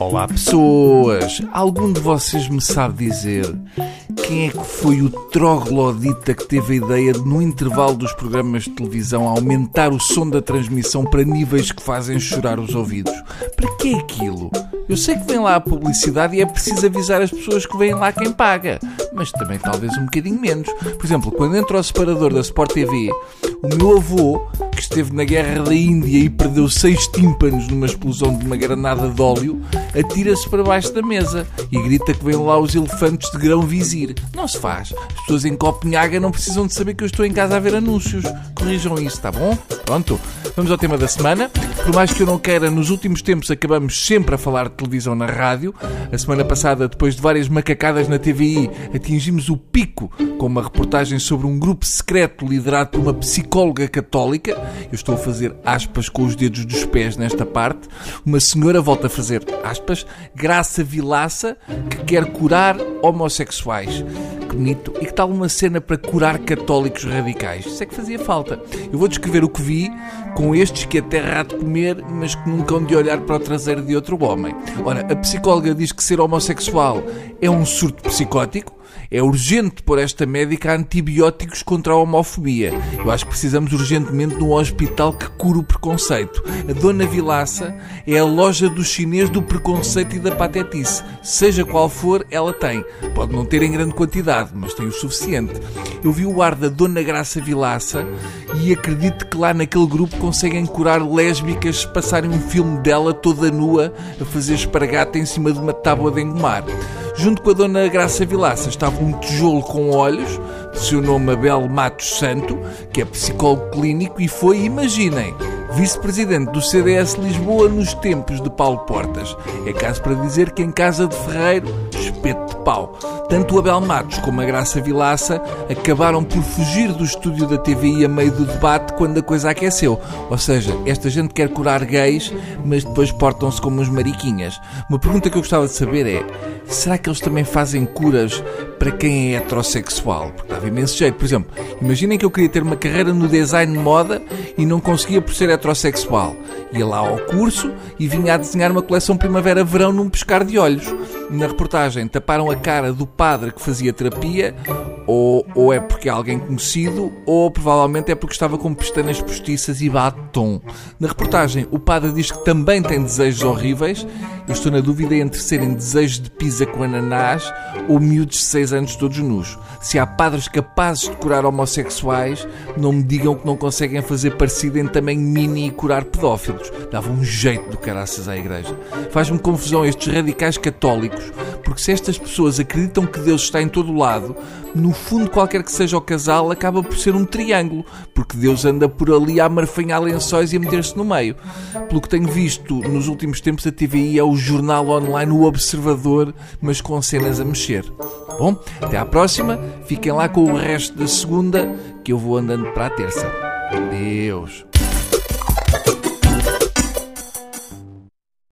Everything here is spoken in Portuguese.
Olá pessoas! Algum de vocês me sabe dizer quem é que foi o troglodita que teve a ideia de, no intervalo dos programas de televisão, aumentar o som da transmissão para níveis que fazem chorar os ouvidos? Para que é aquilo? Eu sei que vem lá a publicidade e é preciso avisar as pessoas que vêm lá quem paga, mas também talvez um bocadinho menos. Por exemplo, quando entra o separador da Sport TV, o meu avô, que esteve na guerra da Índia e perdeu seis tímpanos numa explosão de uma granada de óleo, atira-se para baixo da mesa e grita que vêm lá os elefantes de grão vizir. Não se faz. As pessoas em Copenhaga não precisam de saber que eu estou em casa a ver anúncios. Corrijam isso, está bom? Pronto. Vamos ao tema da semana. Por mais que eu não queira, nos últimos tempos acabamos sempre a falar de televisão na rádio. A semana passada, depois de várias macacadas na TVI, atingimos o pico com uma reportagem sobre um grupo secreto liderado por uma psicóloga católica. Eu estou a fazer aspas com os dedos dos pés nesta parte. Uma senhora volta a fazer aspas, Graça Vilaça, que quer curar homossexuais. Que bonito. E que tal uma cena para curar católicos radicais? Isso é que fazia falta. Eu vou descrever o que vi com estes que até há de comer, mas que nunca hão de olhar para o traseiro de outro homem. Ora, a psicóloga diz que ser homossexual é um surto psicótico, é urgente pôr esta médica antibióticos contra a homofobia. Eu acho que precisamos urgentemente de um hospital que cure o preconceito. A Dona Vilaça é a loja do chinês do preconceito e da patetice. Seja qual for, ela tem. Pode não ter em grande quantidade, mas tem o suficiente. Eu vi o ar da Dona Graça Vilaça e acredito que lá naquele grupo conseguem curar lésbicas se passarem um filme dela toda nua a fazer espargata em cima de uma tábua de engomar. Junto com a Dona Graça Vilaça estava um tijolo com olhos, de seu nome Abel Matos Santo, que é psicólogo clínico e foi, imaginem, vice-presidente do CDS Lisboa nos tempos de Paulo Portas. É caso para dizer que em casa de Ferreiro, espeto pau. Tanto o Abel Matos como a Graça Vilaça acabaram por fugir do estúdio da TVI a meio do debate quando a coisa aqueceu. Ou seja, esta gente quer curar gays, mas depois portam-se como uns mariquinhas. Uma pergunta que eu gostava de saber é: será que eles também fazem curas para quem é heterossexual? Porque dava imenso jeito. Por exemplo, imaginem que eu queria ter uma carreira no design de moda e não conseguia por ser heterossexual. Ia lá ao curso e vinha a desenhar uma coleção primavera-verão num pescar de olhos. Na reportagem taparam a cara do padre que fazia terapia, ou, ou é porque é alguém conhecido, ou provavelmente é porque estava com pestanas postiças e batom. Na reportagem, o padre diz que também tem desejos horríveis. Eu estou na dúvida entre serem desejos de pizza com ananás ou miúdos de 6 anos todos nus. Se há padres capazes de curar homossexuais, não me digam que não conseguem fazer parecido em tamanho mini e curar pedófilos. Dava um jeito do caraças à igreja. Faz-me confusão estes radicais católicos, porque se estas pessoas acreditam que Deus está em todo lado, no fundo, qualquer que seja o casal, acaba por ser um triângulo, porque Deus anda por ali a marfanhar lençóis e a meter-se no meio. Pelo que tenho visto nos últimos tempos, a TVI é o jornal online O Observador, mas com cenas a mexer. Bom, até à próxima. Fiquem lá com o resto da segunda, que eu vou andando para a terça. Deus.